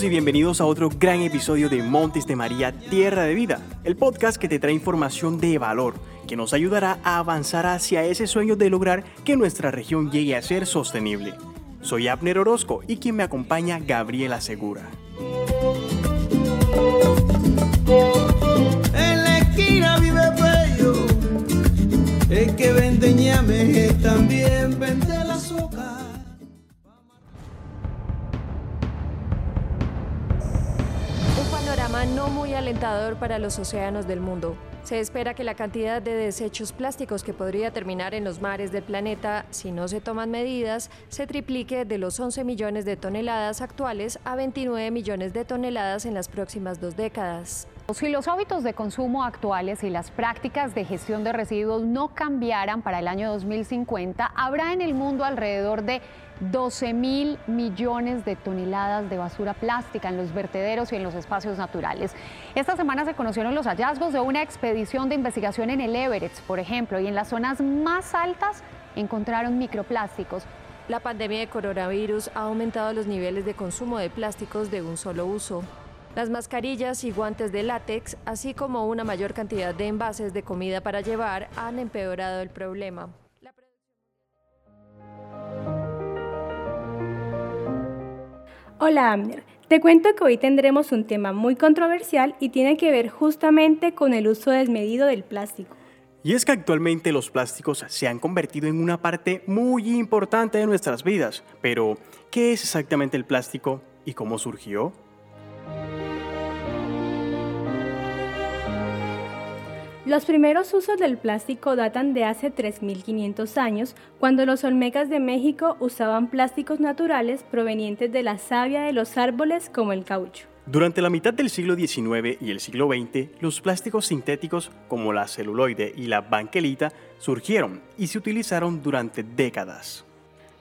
Y bienvenidos a otro gran episodio de Montes de María, Tierra de Vida, el podcast que te trae información de valor que nos ayudará a avanzar hacia ese sueño de lograr que nuestra región llegue a ser sostenible. Soy Abner Orozco y quien me acompaña Gabriela Segura. En la esquina vive Bello, el que vende ñame también vende muy alentador para los océanos del mundo. Se espera que la cantidad de desechos plásticos que podría terminar en los mares del planeta si no se toman medidas se triplique de los 11 millones de toneladas actuales a 29 millones de toneladas en las próximas dos décadas. Si los hábitos de consumo actuales y las prácticas de gestión de residuos no cambiaran para el año 2050, habrá en el mundo alrededor de 12 mil millones de toneladas de basura plástica en los vertederos y en los espacios naturales. Esta semana se conocieron los hallazgos de una expedición de investigación en el Everest, por ejemplo, y en las zonas más altas encontraron microplásticos. La pandemia de coronavirus ha aumentado los niveles de consumo de plásticos de un solo uso. Las mascarillas y guantes de látex, así como una mayor cantidad de envases de comida para llevar, han empeorado el problema. Hola Amner, te cuento que hoy tendremos un tema muy controversial y tiene que ver justamente con el uso desmedido del plástico. Y es que actualmente los plásticos se han convertido en una parte muy importante de nuestras vidas. Pero, ¿qué es exactamente el plástico y cómo surgió? Los primeros usos del plástico datan de hace 3.500 años, cuando los olmecas de México usaban plásticos naturales provenientes de la savia de los árboles como el caucho. Durante la mitad del siglo XIX y el siglo XX, los plásticos sintéticos como la celuloide y la banquelita surgieron y se utilizaron durante décadas.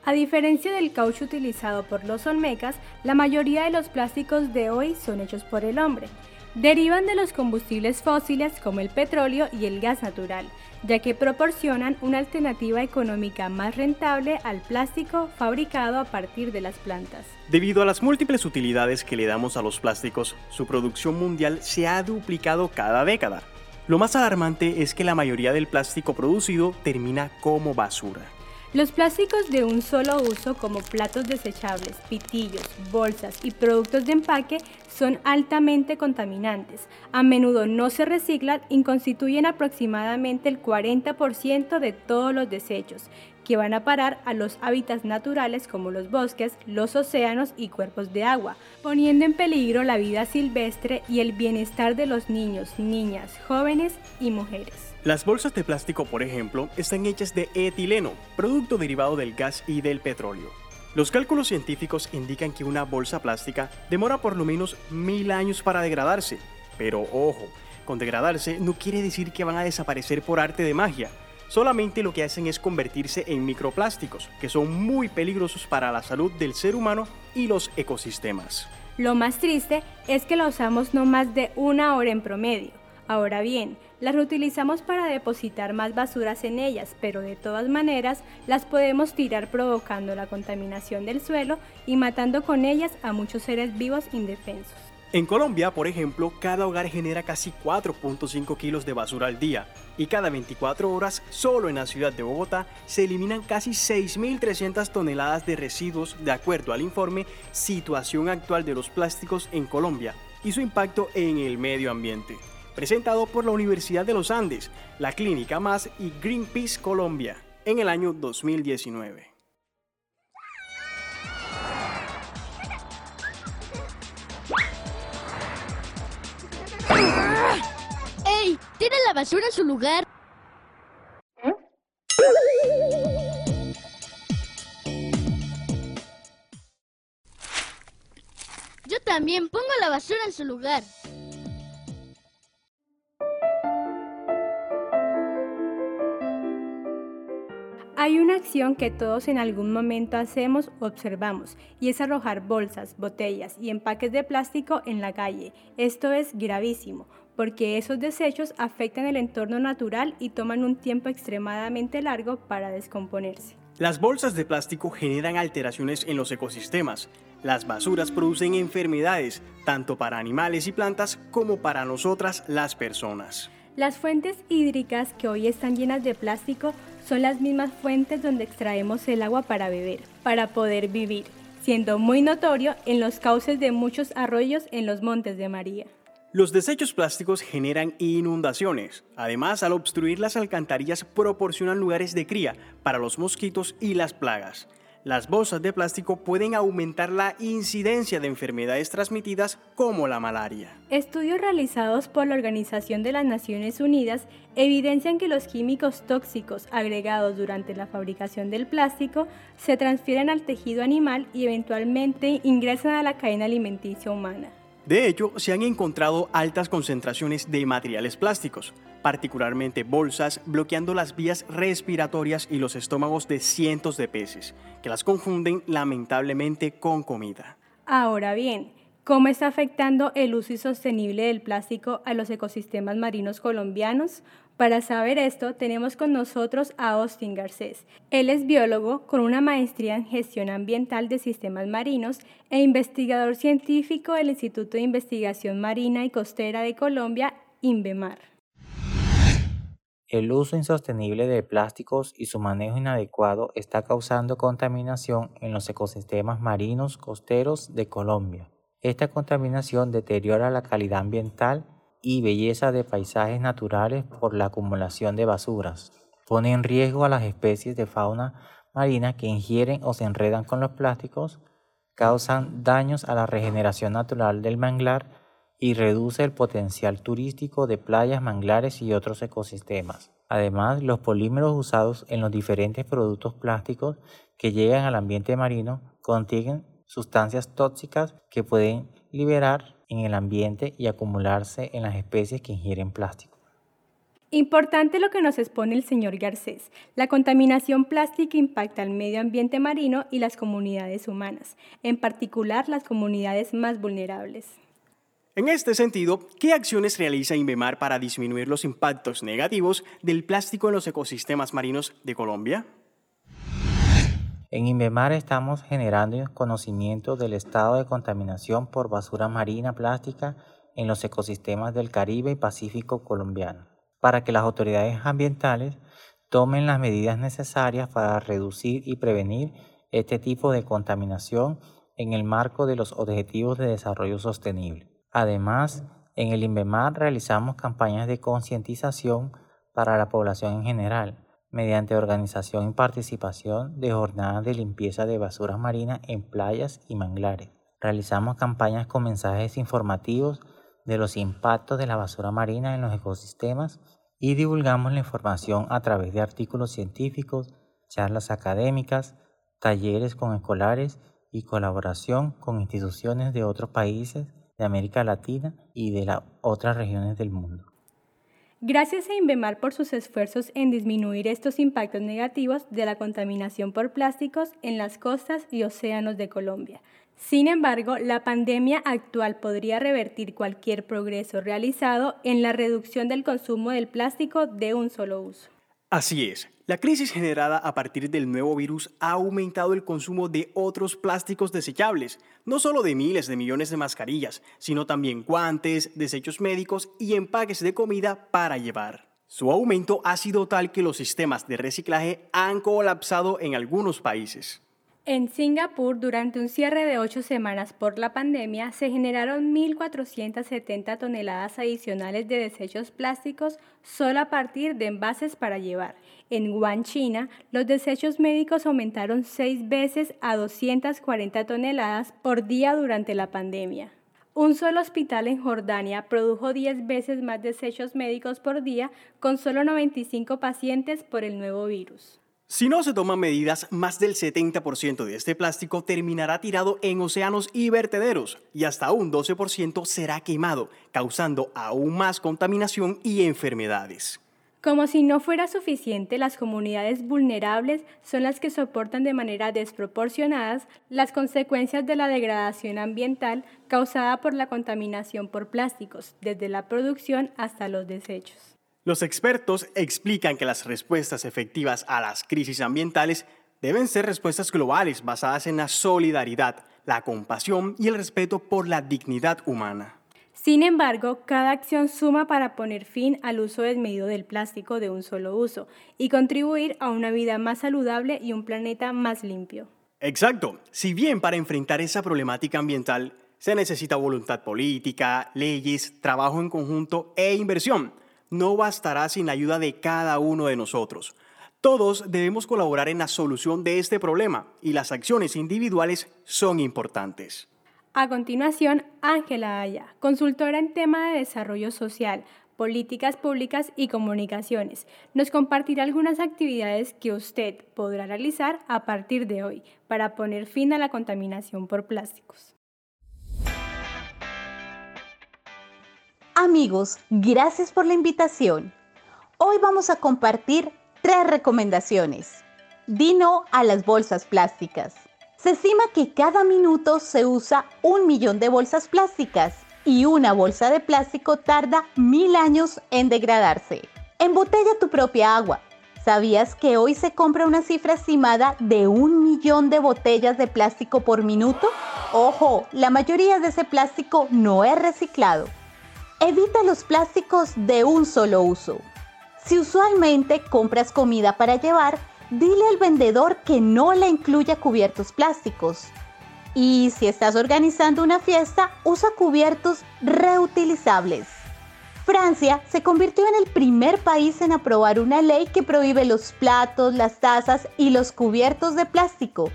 A diferencia del caucho utilizado por los olmecas, la mayoría de los plásticos de hoy son hechos por el hombre derivan de los combustibles fósiles como el petróleo y el gas natural, ya que proporcionan una alternativa económica más rentable al plástico fabricado a partir de las plantas. Debido a las múltiples utilidades que le damos a los plásticos, su producción mundial se ha duplicado cada década. Lo más alarmante es que la mayoría del plástico producido termina como basura. Los plásticos de un solo uso como platos desechables, pitillos, bolsas y productos de empaque son altamente contaminantes. A menudo no se reciclan y constituyen aproximadamente el 40% de todos los desechos, que van a parar a los hábitats naturales como los bosques, los océanos y cuerpos de agua, poniendo en peligro la vida silvestre y el bienestar de los niños, niñas, jóvenes y mujeres. Las bolsas de plástico, por ejemplo, están hechas de etileno, producto derivado del gas y del petróleo. Los cálculos científicos indican que una bolsa plástica demora por lo menos mil años para degradarse. Pero ojo, con degradarse no quiere decir que van a desaparecer por arte de magia. Solamente lo que hacen es convertirse en microplásticos, que son muy peligrosos para la salud del ser humano y los ecosistemas. Lo más triste es que la usamos no más de una hora en promedio. Ahora bien, las reutilizamos para depositar más basuras en ellas, pero de todas maneras las podemos tirar provocando la contaminación del suelo y matando con ellas a muchos seres vivos indefensos. En Colombia, por ejemplo, cada hogar genera casi 4.5 kilos de basura al día y cada 24 horas, solo en la ciudad de Bogotá, se eliminan casi 6.300 toneladas de residuos de acuerdo al informe Situación actual de los plásticos en Colombia y su impacto en el medio ambiente presentado por la Universidad de los Andes, la Clínica Más y Greenpeace Colombia en el año 2019. ¡Tira la basura en su lugar! Yo también pongo la basura en su lugar. Hay una acción que todos en algún momento hacemos o observamos y es arrojar bolsas, botellas y empaques de plástico en la calle. Esto es gravísimo porque esos desechos afectan el entorno natural y toman un tiempo extremadamente largo para descomponerse. Las bolsas de plástico generan alteraciones en los ecosistemas. Las basuras producen enfermedades, tanto para animales y plantas como para nosotras las personas. Las fuentes hídricas que hoy están llenas de plástico son las mismas fuentes donde extraemos el agua para beber, para poder vivir, siendo muy notorio en los cauces de muchos arroyos en los Montes de María. Los desechos plásticos generan inundaciones. Además, al obstruir las alcantarillas proporcionan lugares de cría para los mosquitos y las plagas. Las bolsas de plástico pueden aumentar la incidencia de enfermedades transmitidas como la malaria. Estudios realizados por la Organización de las Naciones Unidas evidencian que los químicos tóxicos agregados durante la fabricación del plástico se transfieren al tejido animal y eventualmente ingresan a la cadena alimenticia humana. De hecho, se han encontrado altas concentraciones de materiales plásticos, particularmente bolsas, bloqueando las vías respiratorias y los estómagos de cientos de peces, que las confunden lamentablemente con comida. Ahora bien, ¿cómo está afectando el uso insostenible del plástico a los ecosistemas marinos colombianos? Para saber esto, tenemos con nosotros a Austin Garcés. Él es biólogo con una maestría en gestión ambiental de sistemas marinos e investigador científico del Instituto de Investigación Marina y Costera de Colombia, INVEMAR. El uso insostenible de plásticos y su manejo inadecuado está causando contaminación en los ecosistemas marinos costeros de Colombia. Esta contaminación deteriora la calidad ambiental y belleza de paisajes naturales por la acumulación de basuras. Pone en riesgo a las especies de fauna marina que ingieren o se enredan con los plásticos, causan daños a la regeneración natural del manglar y reduce el potencial turístico de playas, manglares y otros ecosistemas. Además, los polímeros usados en los diferentes productos plásticos que llegan al ambiente marino contienen sustancias tóxicas que pueden liberar en el ambiente y acumularse en las especies que ingieren plástico. Importante lo que nos expone el señor Garcés. La contaminación plástica impacta al medio ambiente marino y las comunidades humanas, en particular las comunidades más vulnerables. En este sentido, ¿qué acciones realiza INVEMAR para disminuir los impactos negativos del plástico en los ecosistemas marinos de Colombia? En INVEMAR estamos generando conocimiento del estado de contaminación por basura marina plástica en los ecosistemas del Caribe y Pacífico colombiano, para que las autoridades ambientales tomen las medidas necesarias para reducir y prevenir este tipo de contaminación en el marco de los Objetivos de Desarrollo Sostenible. Además, en el INVEMAR realizamos campañas de concientización para la población en general, mediante organización y participación de jornadas de limpieza de basuras marinas en playas y manglares. Realizamos campañas con mensajes informativos de los impactos de la basura marina en los ecosistemas y divulgamos la información a través de artículos científicos, charlas académicas, talleres con escolares y colaboración con instituciones de otros países de América Latina y de las otras regiones del mundo. Gracias a Inbemar por sus esfuerzos en disminuir estos impactos negativos de la contaminación por plásticos en las costas y océanos de Colombia. Sin embargo, la pandemia actual podría revertir cualquier progreso realizado en la reducción del consumo del plástico de un solo uso. Así es, la crisis generada a partir del nuevo virus ha aumentado el consumo de otros plásticos desechables, no solo de miles de millones de mascarillas, sino también guantes, desechos médicos y empaques de comida para llevar. Su aumento ha sido tal que los sistemas de reciclaje han colapsado en algunos países. En Singapur, durante un cierre de ocho semanas por la pandemia, se generaron 1.470 toneladas adicionales de desechos plásticos solo a partir de envases para llevar. En Wuhan, China, los desechos médicos aumentaron seis veces a 240 toneladas por día durante la pandemia. Un solo hospital en Jordania produjo 10 veces más desechos médicos por día con solo 95 pacientes por el nuevo virus. Si no se toman medidas, más del 70% de este plástico terminará tirado en océanos y vertederos y hasta un 12% será quemado, causando aún más contaminación y enfermedades. Como si no fuera suficiente, las comunidades vulnerables son las que soportan de manera desproporcionada las consecuencias de la degradación ambiental causada por la contaminación por plásticos, desde la producción hasta los desechos. Los expertos explican que las respuestas efectivas a las crisis ambientales Deben ser respuestas globales basadas en la solidaridad, la compasión y el respeto por la dignidad humana. Sin embargo, cada acción suma para poner fin al uso desmedido del plástico de un solo uso y contribuir a una vida más saludable y un planeta más limpio. Exacto. Si bien para enfrentar esa problemática ambiental se necesita voluntad política, leyes, trabajo en conjunto e inversión, no bastará sin la ayuda de cada uno de nosotros. Todos debemos colaborar en la solución de este problema y las acciones individuales son importantes. A continuación, Ángela Aya, consultora en tema de desarrollo social, políticas públicas y comunicaciones, nos compartirá algunas actividades que usted podrá realizar a partir de hoy para poner fin a la contaminación por plásticos. Amigos, gracias por la invitación. Hoy vamos a compartir tres recomendaciones. Dino a las bolsas plásticas. Se estima que cada minuto se usa un millón de bolsas plásticas y una bolsa de plástico tarda mil años en degradarse. Embotella tu propia agua. ¿Sabías que hoy se compra una cifra estimada de un millón de botellas de plástico por minuto? Ojo, la mayoría de ese plástico no es reciclado. Evita los plásticos de un solo uso. Si usualmente compras comida para llevar, dile al vendedor que no le incluya cubiertos plásticos. Y si estás organizando una fiesta, usa cubiertos reutilizables. Francia se convirtió en el primer país en aprobar una ley que prohíbe los platos, las tazas y los cubiertos de plástico.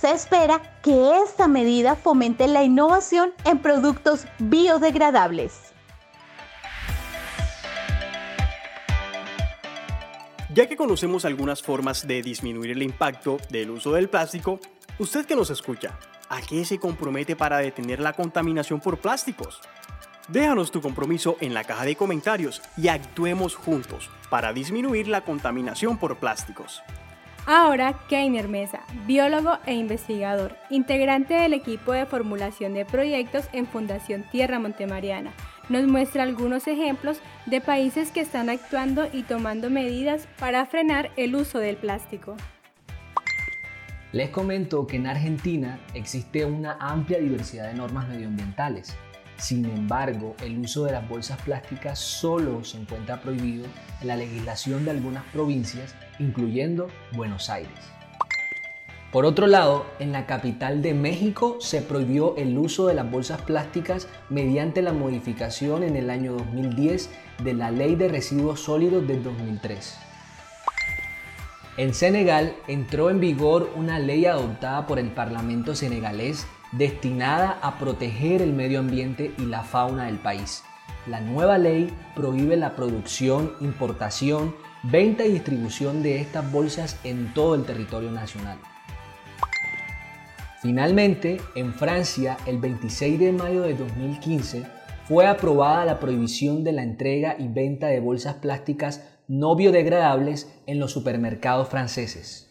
Se espera que esta medida fomente la innovación en productos biodegradables. Ya que conocemos algunas formas de disminuir el impacto del uso del plástico, usted que nos escucha, ¿a qué se compromete para detener la contaminación por plásticos? Déjanos tu compromiso en la caja de comentarios y actuemos juntos para disminuir la contaminación por plásticos. Ahora, Keiner Mesa, biólogo e investigador, integrante del equipo de formulación de proyectos en Fundación Tierra Montemariana, nos muestra algunos ejemplos de países que están actuando y tomando medidas para frenar el uso del plástico. Les comento que en Argentina existe una amplia diversidad de normas medioambientales. Sin embargo, el uso de las bolsas plásticas solo se encuentra prohibido en la legislación de algunas provincias, incluyendo Buenos Aires. Por otro lado, en la capital de México se prohibió el uso de las bolsas plásticas mediante la modificación en el año 2010 de la Ley de Residuos Sólidos del 2003. En Senegal entró en vigor una ley adoptada por el Parlamento senegalés destinada a proteger el medio ambiente y la fauna del país. La nueva ley prohíbe la producción, importación, venta y distribución de estas bolsas en todo el territorio nacional. Finalmente, en Francia, el 26 de mayo de 2015, fue aprobada la prohibición de la entrega y venta de bolsas plásticas no biodegradables en los supermercados franceses.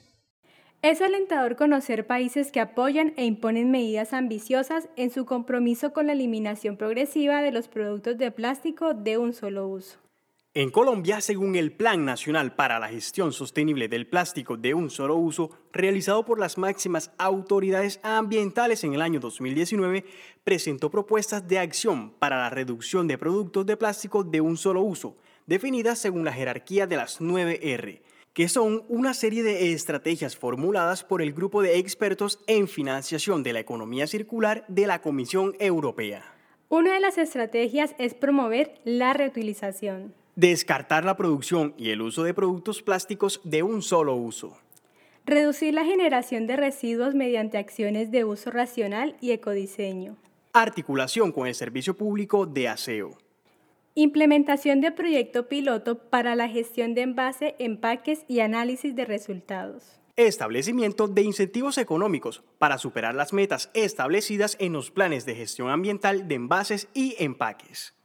Es alentador conocer países que apoyan e imponen medidas ambiciosas en su compromiso con la eliminación progresiva de los productos de plástico de un solo uso. En Colombia, según el Plan Nacional para la Gestión Sostenible del Plástico de un Solo Uso, realizado por las máximas autoridades ambientales en el año 2019, presentó propuestas de acción para la reducción de productos de plástico de un solo uso, definidas según la jerarquía de las 9R, que son una serie de estrategias formuladas por el grupo de expertos en financiación de la economía circular de la Comisión Europea. Una de las estrategias es promover la reutilización Descartar la producción y el uso de productos plásticos de un solo uso. Reducir la generación de residuos mediante acciones de uso racional y ecodiseño. Articulación con el servicio público de aseo. Implementación de proyecto piloto para la gestión de envase, empaques y análisis de resultados. Establecimiento de incentivos económicos para superar las metas establecidas en los planes de gestión ambiental de envases y empaques.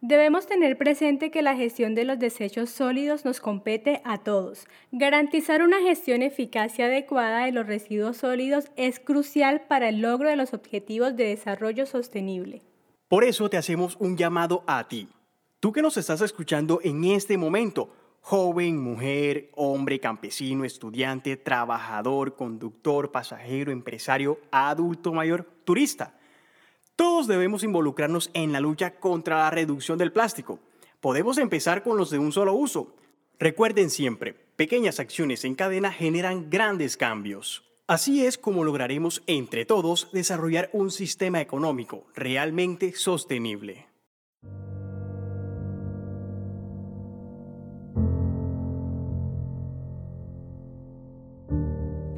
Debemos tener presente que la gestión de los desechos sólidos nos compete a todos. Garantizar una gestión eficaz y adecuada de los residuos sólidos es crucial para el logro de los objetivos de desarrollo sostenible. Por eso te hacemos un llamado a ti. Tú que nos estás escuchando en este momento, joven, mujer, hombre, campesino, estudiante, trabajador, conductor, pasajero, empresario, adulto mayor, turista. Todos debemos involucrarnos en la lucha contra la reducción del plástico. Podemos empezar con los de un solo uso. Recuerden siempre, pequeñas acciones en cadena generan grandes cambios. Así es como lograremos entre todos desarrollar un sistema económico realmente sostenible.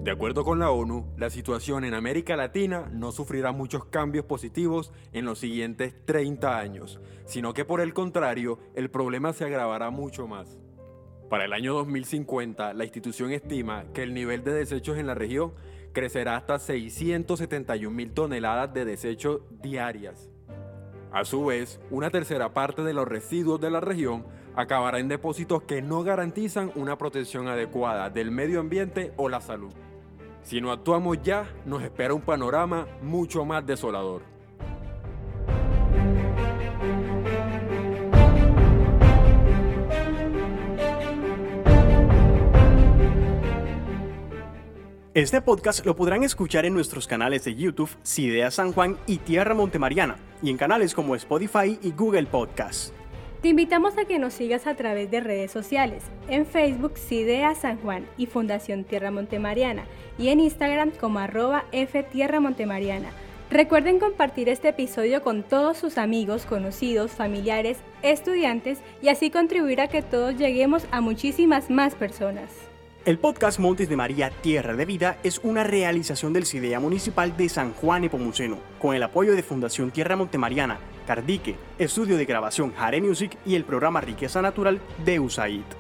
De acuerdo con la ONU, la situación en América Latina no sufrirá muchos cambios positivos en los siguientes 30 años, sino que por el contrario, el problema se agravará mucho más. Para el año 2050, la institución estima que el nivel de desechos en la región crecerá hasta 671 mil toneladas de desechos diarias. A su vez, una tercera parte de los residuos de la región acabará en depósitos que no garantizan una protección adecuada del medio ambiente o la salud. Si no actuamos ya, nos espera un panorama mucho más desolador. Este podcast lo podrán escuchar en nuestros canales de YouTube, Cidea San Juan y Tierra Montemariana, y en canales como Spotify y Google Podcasts. Te invitamos a que nos sigas a través de redes sociales, en Facebook Cidea San Juan y Fundación Tierra Montemariana, y en Instagram como arroba F Tierra Montemariana. Recuerden compartir este episodio con todos sus amigos, conocidos, familiares, estudiantes y así contribuir a que todos lleguemos a muchísimas más personas. El podcast Montes de María Tierra de Vida es una realización del CIDEA Municipal de San Juan Epomuceno, con el apoyo de Fundación Tierra Montemariana, Cardique, Estudio de Grabación Jare Music y el programa Riqueza Natural de USAID.